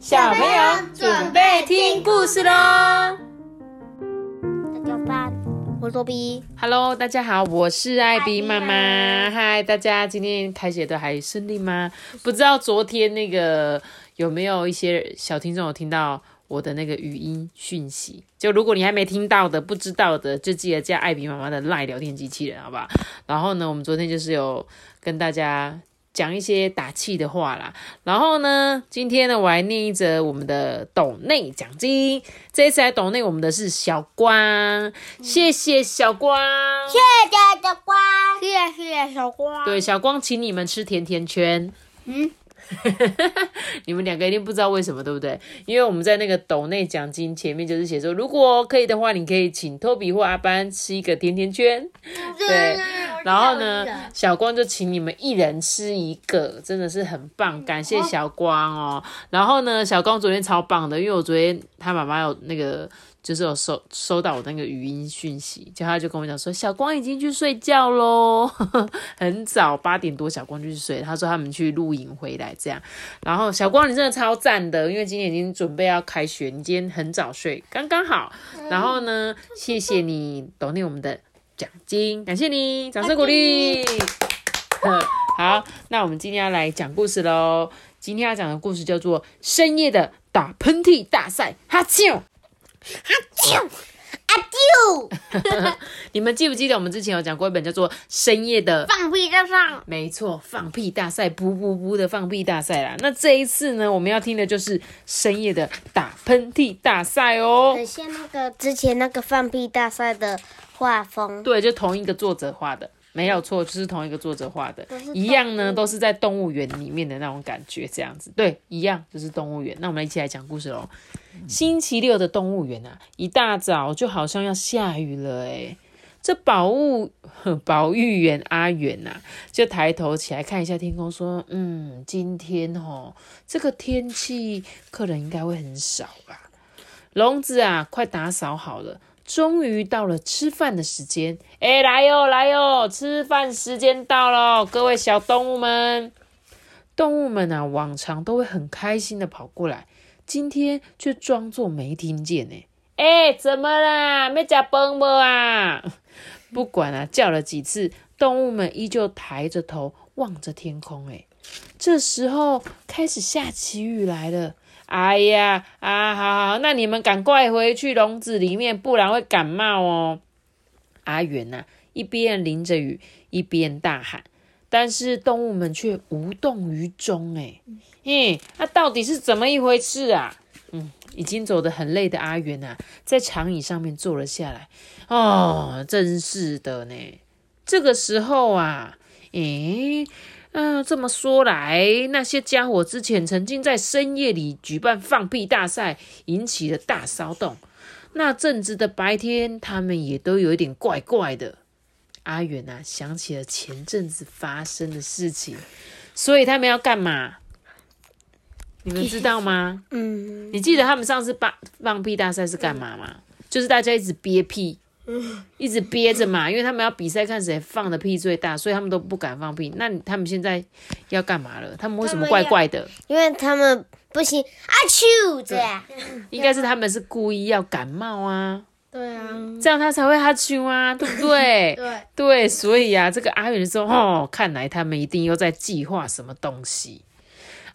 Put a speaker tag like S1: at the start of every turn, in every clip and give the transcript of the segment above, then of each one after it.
S1: 小朋友准备听故事喽！
S2: 大家好，我是多比。
S1: Hello，大家好，我是艾比妈妈。嗨，大家今天开学的还顺利吗？不知道昨天那个有没有一些小听众有听到我的那个语音讯息？就如果你还没听到的、不知道的，就记得加艾比妈妈的赖聊天机器人，好不好？然后呢，我们昨天就是有跟大家。讲一些打气的话啦，然后呢，今天呢，我还念一则我们的抖内奖金。这一次来抖内我们的是小光，谢谢小光，
S2: 谢谢小光，谢谢小光。
S1: 对，小光请你们吃甜甜圈。
S2: 嗯，
S1: 你们两个一定不知道为什么，对不对？因为我们在那个斗内奖金前面就是写说，如果可以的话，你可以请托比或阿班吃一个甜甜圈。对，然后呢，小光就请你们一人吃一个，真的是很棒，感谢小光哦。然后呢，小光昨天超棒的，因为我昨天他妈妈有那个。就是有收收到我那个语音讯息，就他就跟我讲说，小光已经去睡觉喽，很早八点多，小光就去睡。他说他们去露营回来这样，然后小光你真的超赞的，因为今天已经准备要开学，你今天很早睡，刚刚好。然后呢，谢谢你懂念我们的奖金，感谢你，掌声鼓励。好，那我们今天要来讲故事喽。今天要讲的故事叫做《深夜的打喷嚏大赛》，哈啾。
S2: 哈啾阿啾，
S1: 你们记不记得我们之前有讲过一本叫做《深夜的
S2: 放屁大赛，
S1: 没错，放屁大赛，噗噗噗的放屁大赛啦。那这一次呢，我们要听的就是深夜的打喷嚏大赛哦。
S2: 很像那个之前那个放屁大赛的画风。
S1: 对，就同一个作者画的，没有错，就是同一个作者画的，一样呢，都是在动物园里面的那种感觉，这样子。对，一样就是动物园。那我们一起来讲故事喽。星期六的动物园啊，一大早就好像要下雨了诶这保物保育员阿远呐、就抬头起来看一下天空，说：“嗯，今天哦，这个天气客人应该会很少吧。”笼子啊，快打扫好了，终于到了吃饭的时间。哎，来哟，来哟，吃饭时间到了，各位小动物们。动物们啊，往常都会很开心的跑过来，今天却装作没听见呢。哎，怎么啦？没吃饭不啊？不管啊，叫了几次，动物们依旧抬着头望着天空。哎，这时候开始下起雨来了。哎呀，啊，好好，那你们赶快回去笼子里面，不然会感冒哦。阿元呐、一边淋着雨，一边大喊，但是动物们却无动于衷。哎，嘿，那、到底是怎么一回事啊？嗯，已经走得很累的阿元呐、在长椅上面坐了下来。哦，真是的呢。这个时候啊，诶，嗯、这么说来，那些家伙之前曾经在深夜里举办放屁大赛，引起了大骚动。那阵子的白天，他们也都有一点怪怪的。阿远啊，想起了前阵子发生的事情，所以他们要干嘛？你们知道吗？
S2: 嗯，
S1: 你记得他们上次放放屁大赛是干嘛吗？就是大家一直憋屁，一直憋着嘛，因为他们要比赛看谁放的屁最大，所以他们都不敢放屁。那他们现在要干嘛了？他们为什么怪怪的？
S2: 因为他们不行，阿啾这样。
S1: 应该是他们是故意要感冒啊，
S2: 对啊，
S1: 这样他才会哈啾啊，对不对？
S2: 对，
S1: 对，所以啊，这个阿远说，哦，看来他们一定又在计划什么东西。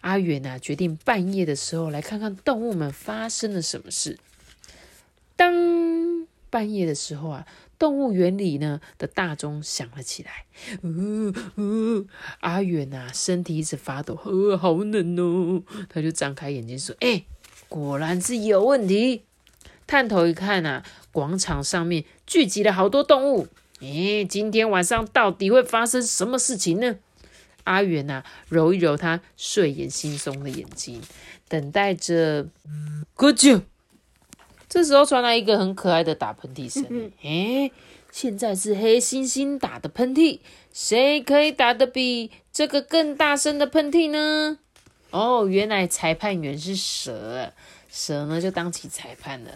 S1: 阿远啊，决定半夜的时候来看看动物们发生了什么事。当半夜的时候啊，动物园里呢的大钟响了起来。阿远啊，身体一直发抖，呃，好冷哦。他就张开眼睛说：“哎、果然是有问题。”探头一看啊，广场上面聚集了好多动物。诶，今天晚上到底会发生什么事情呢？阿远呐、揉一揉他睡眼惺忪的眼睛，等待着。咕啾！这时候传来一个很可爱的打喷嚏声。诶，现在是黑猩猩打的喷嚏，谁可以打得比这个更大声的喷嚏呢？哦，原来裁判员是蛇，蛇呢就当起裁判了。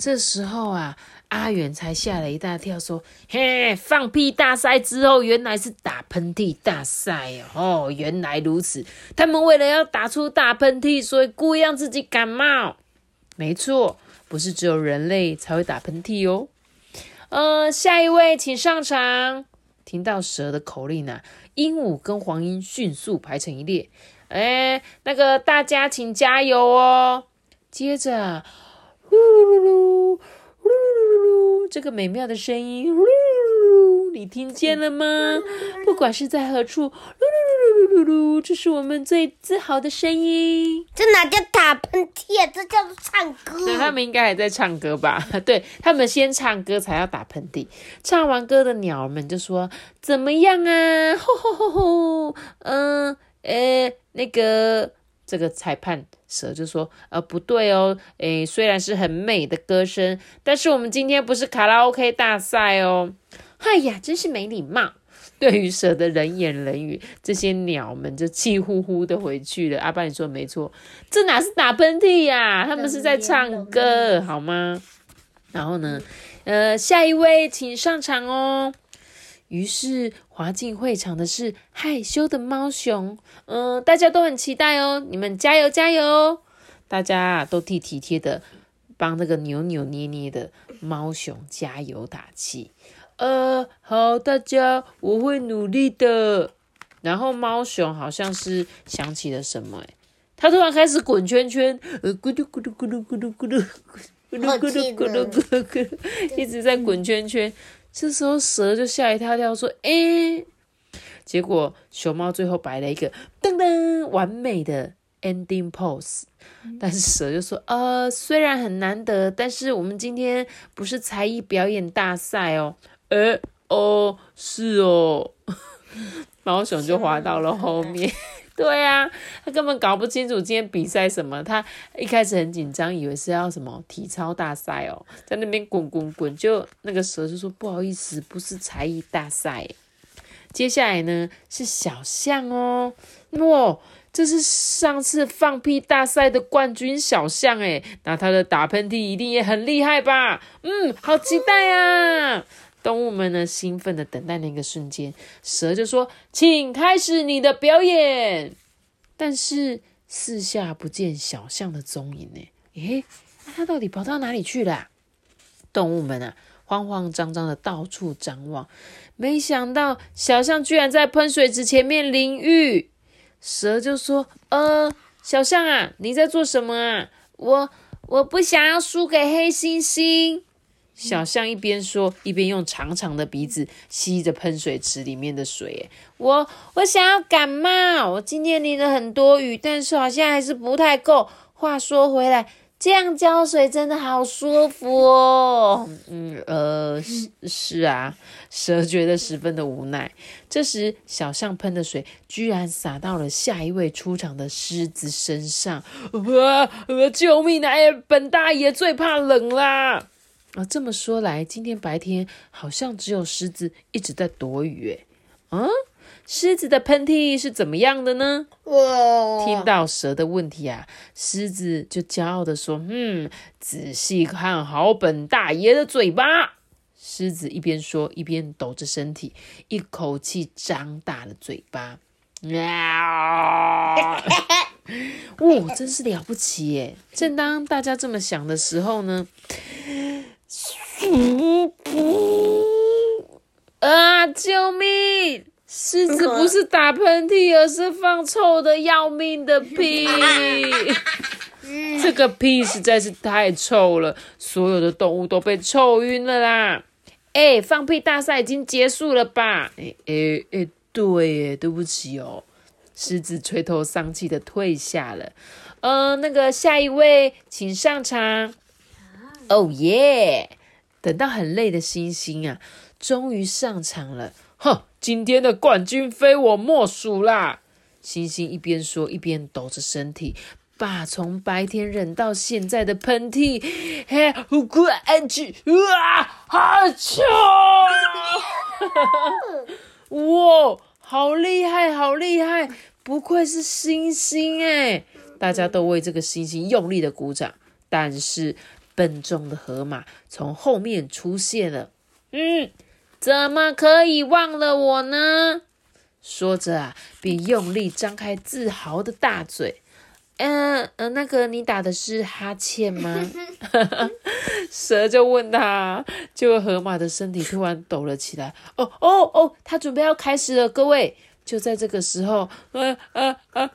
S1: 这时候啊，阿远才吓了一大跳，说：“嘿，放屁大赛之后，原来是打喷嚏大赛哦！哦，原来如此，他们为了要打出大喷嚏，所以故意让自己感冒。没错，不是只有人类才会打喷嚏哦。呃，下一位，请上场。听到蛇的口令啊，鹦鹉跟黄莺迅速排成一列。哎，那个大家请加油哦！接着。”呼噜噜，呼噜噜噜，这个美妙的声音，你听见了吗？不管是在何处，噜噜噜噜噜噜，这是我们最自豪的声音。
S2: 这哪叫打喷嚏啊？这叫做唱歌。
S1: 那他们应该还在唱歌吧？对他们先唱歌才要打喷嚏。唱完歌的鸟儿们就说：“怎么样啊？”吼吼吼吼，嗯，诶，那个。这个裁判蛇就说：“呃，不对哦，诶，虽然是很美的歌声，但是我们今天不是卡拉 OK 大赛哦。”哎呀，真是没礼貌！对于蛇的人言人语，这些鸟们就气呼呼的回去了。阿爸，你说没错，这哪是打喷嚏呀？他们是在唱歌，好吗？然后呢，呃，下一位请上场哦。于是滑进会场的是害羞的猫熊，嗯，大家都很期待哦，你们加油加油！大家都替体贴的帮那个扭扭捏捏的猫熊加油打气。呃，好，大家我会努力的。然后猫熊好像是想起了什么，哎，它突然开始滚圈圈，呃，咕噜咕噜咕噜咕噜咕噜咕噜咕噜咕噜咕噜咕噜，一直在滚圈圈。这时候蛇就吓一跳跳，说：“哎！”结果熊猫最后摆了一个噔噔完美的 ending pose。但是蛇就说：“呃，虽然很难得，但是我们今天不是才艺表演大赛哦。”哎哦，是哦。猫熊就滑到了后面。对啊，他根本搞不清楚今天比赛什么。他一开始很紧张，以为是要什么体操大赛哦，在那边滚滚滚。就那个蛇就说：“不好意思，不是才艺大赛。”接下来呢是小象哦，哇，这是上次放屁大赛的冠军小象诶，那他的打喷嚏一定也很厉害吧？嗯，好期待啊！动物们呢，兴奋的等待那个瞬间。蛇就说：“请开始你的表演。”但是四下不见小象的踪影呢？诶，那它到底跑到哪里去了？动物们啊，慌慌张张的到处张望，没想到小象居然在喷水池前面淋浴。蛇就说：“呃，小象啊，你在做什么啊？我我不想要输给黑猩猩。”小象一边说，一边用长长的鼻子吸着喷水池里面的水。我我想要感冒，我今天淋了很多雨，但是好像还是不太够。话说回来，这样浇水真的好舒服哦。嗯呃是是啊，蛇觉得十分的无奈。这时，小象喷的水居然洒到了下一位出场的狮子身上。啊！救命啊！本大爷最怕冷啦。啊，这么说来，今天白天好像只有狮子一直在躲雨，诶嗯，狮子的喷嚏是怎么样的呢？哇！听到蛇的问题啊，狮子就骄傲的说：“嗯，仔细看好本大爷的嘴巴。”狮子一边说，一边抖着身体，一口气张大了嘴巴。哇！哇，真是了不起耶！正当大家这么想的时候呢？啊！救命！狮子不是打喷嚏，而是放臭的要命的屁。这个屁实在是太臭了，所有的动物都被臭晕了啦！哎，放屁大赛已经结束了吧？哎哎哎，对，对不起哦。狮子垂头丧气的退下了。呃，那个下一位，请上场。哦耶！等到很累的星星啊，终于上场了。哼，今天的冠军非我莫属啦！星星一边说，一边抖着身体，把从白天忍到现在的喷嚏，嘿呼，快去！啊，好臭！哇，好厉害，好厉害！不愧是星星哎！大家都为这个星星用力的鼓掌，但是。笨重的河马从后面出现了。嗯，怎么可以忘了我呢？说着啊，便用力张开自豪的大嘴。嗯呃，那个你打的是哈欠吗？蛇就问他，结果河马的身体突然抖了起来。哦哦哦，他准备要开始了，各位！就在这个时候，呃呃呃，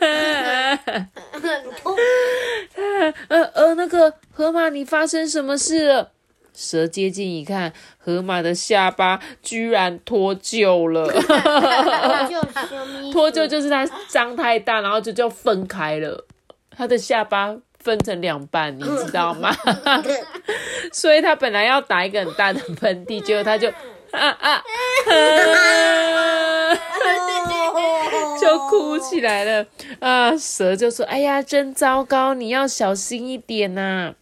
S1: 呃呃，那个河马，你发生什么事了？蛇接近一看，河马的下巴居然脱臼了。脱臼就是它张太大，然后就就分开了，它的下巴分成两半，你知道吗？所以它本来要打一个很大的喷嚏，结果它就啊啊，就哭起来了。啊，蛇就说：“哎呀，真糟糕，你要小心一点呐。”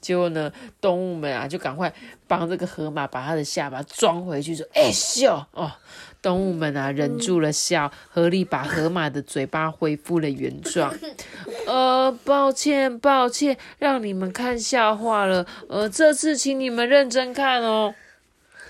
S1: 结果呢，动物们啊，就赶快帮这个河马把它的下巴装回去，说：“哎，笑哦！”动物们啊，忍住了笑，合力把河马的嘴巴恢复了原状。呃，抱歉，抱歉，让你们看笑话了。呃，这次请你们认真看哦。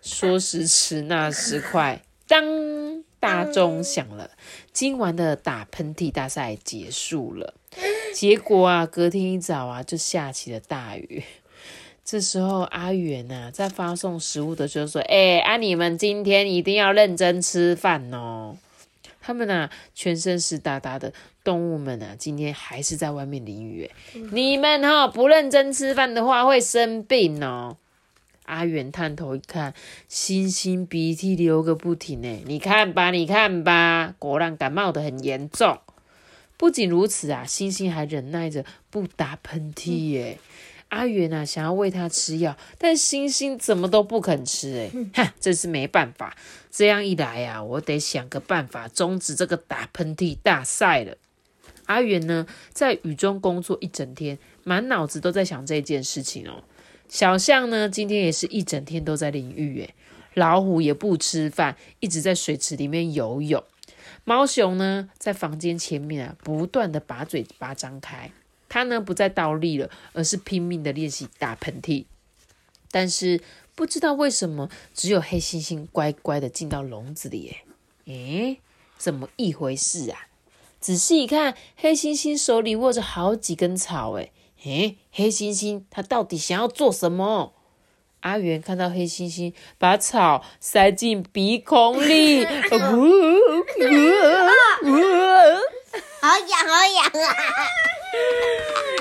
S1: 说时迟，那时快，当大钟响了，今晚的打喷嚏大赛结束了。结果啊，隔天一早啊，就下起了大雨。这时候，阿元呐，在发送食物的时候说：“哎，啊，你们今天一定要认真吃饭哦。”他们呐，全身湿哒哒的动物们啊，今天还是在外面淋雨。你们哈，不认真吃饭的话，会生病哦。阿远探头一看，星星鼻涕流个不停呢。你看吧，你看吧，果然感冒的很严重。不仅如此啊，星星还忍耐着不打喷嚏耶。阿远啊，想要喂他吃药，但星星怎么都不肯吃哎，哈，真是没办法。这样一来呀，我得想个办法终止这个打喷嚏大赛了。阿远呢，在雨中工作一整天，满脑子都在想这件事情哦。小象呢，今天也是一整天都在淋浴。诶，老虎也不吃饭，一直在水池里面游泳。猫熊呢，在房间前面啊，不断的把嘴巴张开。它呢，不再倒立了，而是拼命的练习打喷嚏。但是不知道为什么，只有黑猩猩乖乖的进到笼子里。诶，诶，怎么一回事啊？仔细一看，黑猩猩手里握着好几根草。诶。嘿，黑猩猩，它到底想要做什么？阿元看到黑猩猩把草塞进鼻孔里，呜
S2: 呜呜，好痒，好痒啊！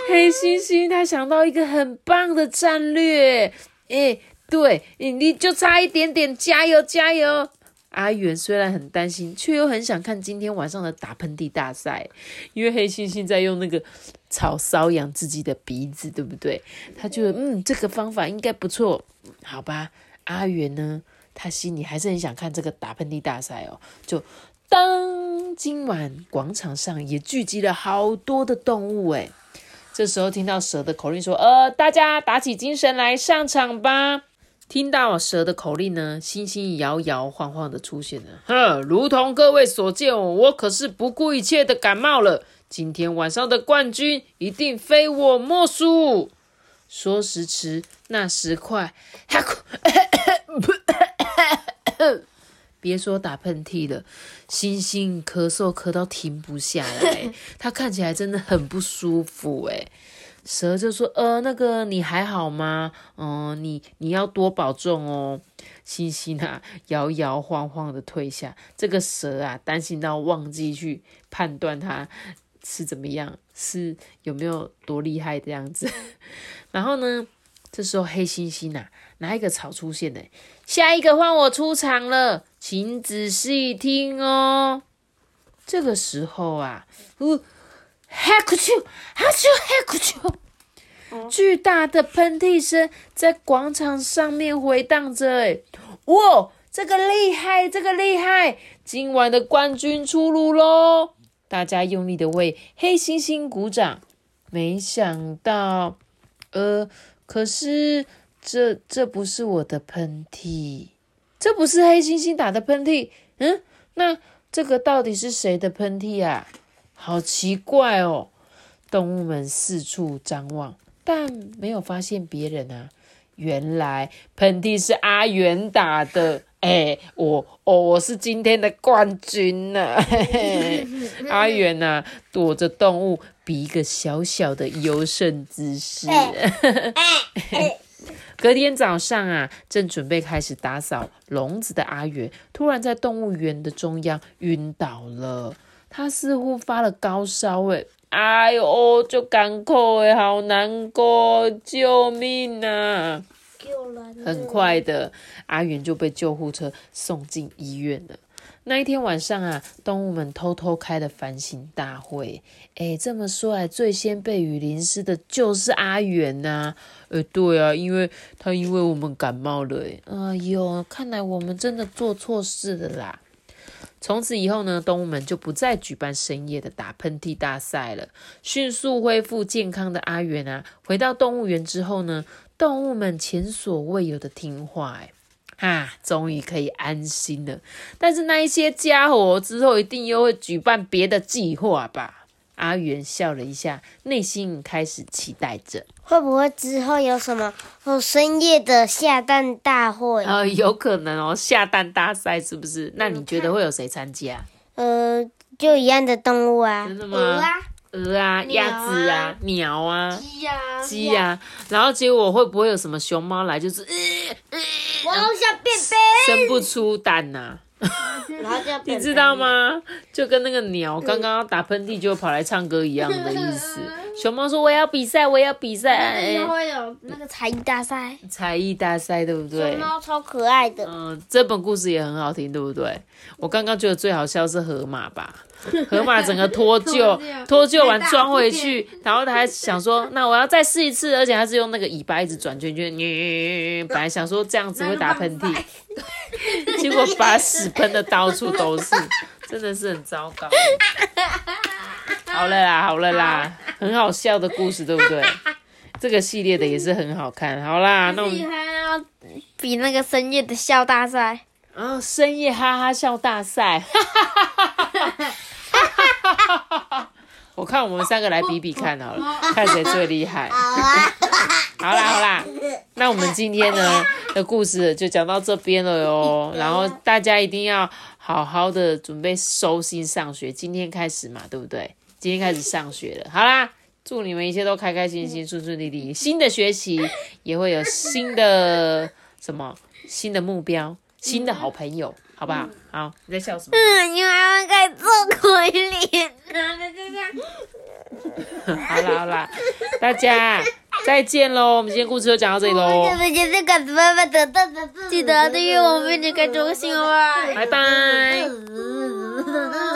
S1: 黑猩猩他想到一个很棒的战略，诶，对，你就差一点点，加油，加油！阿元虽然很担心，却又很想看今天晚上的打喷嚏大赛，因为黑猩猩在用那个草搔痒自己的鼻子，对不对？他觉得嗯，这个方法应该不错，好吧？阿元呢，他心里还是很想看这个打喷嚏大赛哦。就当今晚广场上也聚集了好多的动物，诶这时候听到蛇的口令说：“呃，大家打起精神来，上场吧！”听到蛇的口令呢，星星摇摇晃晃的出现了。哼，如同各位所见，我可是不顾一切的感冒了。今天晚上的冠军一定非我莫属。说时迟，那时快，别说打喷嚏了，星星咳嗽咳到停不下来，他看起来真的很不舒服哎。蛇就说：“呃，那个你还好吗？嗯，你你要多保重哦。”星星啊，摇摇晃晃的退下。这个蛇啊，担心到忘记去判断它是怎么样，是有没有多厉害这样子。然后呢，这时候黑猩猩啊，拿一个草出现的，下一个换我出场了，请仔细听哦。这个时候啊，呜。哈库丘，哈丘，哈库丘，巨大的喷嚏声在广场上面回荡着。哎，哇，这个厉害，这个厉害！今晚的冠军出炉喽！大家用力的为黑猩猩鼓掌。没想到，呃，可是这这不是我的喷嚏，这不是黑猩猩打的喷嚏。嗯，那这个到底是谁的喷嚏啊？好奇怪哦！动物们四处张望，但没有发现别人啊。原来喷嚏是阿元打的。哎，我哦，我是今天的冠军呢！阿元呐，躲着动物，比一个小小的优胜姿势。隔天早上啊，正准备开始打扫笼子的阿元，突然在动物园的中央晕倒了。他似乎发了高烧，哎，哎呦，就干口哎，好难过，救命啊！很快的，阿元就被救护车送进医院了。那一天晚上啊，动物们偷偷开了反省大会。哎，这么说来，最先被雨淋湿的就是阿元呐。呃，对啊，因为他因为我们感冒了。哎呦，看来我们真的做错事了啦。从此以后呢，动物们就不再举办深夜的打喷嚏大赛了。迅速恢复健康的阿元啊，回到动物园之后呢？动物们前所未有的听话，哎，啊，终于可以安心了。但是那一些家伙之后一定又会举办别的计划吧？阿元笑了一下，内心开始期待着，
S2: 会不会之后有什么哦深夜的下蛋大会？
S1: 呃，有可能哦，下蛋大赛是不是？那你觉得会有谁参加？
S2: 呃，就一样的动物啊，
S1: 真的吗？鹅啊，鸭子啊，鸟啊，鸡呀，鸡呀，然后结果会不会有什么熊猫来？就是，
S2: 我好想变变，
S1: 生不出蛋呐。你知道吗？就跟那个鸟刚刚打喷嚏就跑来唱歌一样的意思。熊猫说：“我要比赛，我要比赛。”
S2: 会有那个才艺大赛，
S1: 才艺大赛对不对？
S2: 熊猫超可爱的。
S1: 嗯，这本故事也很好听，对不对？我刚刚觉得最好笑是河马吧。河马整个 脱臼，脱臼完装回去，然后他还想说，那我要再试一次，而且他是用那个尾巴一直转圈圈，本来想说这样子会打喷嚏，结果把屎喷的到处都是，真的是很糟糕。好了啦，好了啦，很好笑的故事，对不对？这个系列的也是很好看。好啦，那我们
S2: 还要比那个深夜的笑大赛。
S1: 啊，深夜哈哈笑大赛，哈哈哈哈哈。我看我们三个来比比看好了，看谁最厉害。好 啦好啦，那我们今天呢的故事就讲到这边了哟。然后大家一定要好好的准备收心上学，今天开始嘛，对不对？今天开始上学了。好啦，祝你们一切都开开心心、顺顺利利。新的学习也会有新的什么新的目标、新的好朋友。好不好？好，你在笑什么？
S2: 嗯，你妈妈在做鬼脸了，就这
S1: 样。好啦好啦，大家再见喽！我们今天故事就讲到这里喽。
S2: 记得订阅我们，并且开启个新哦，
S1: 拜拜。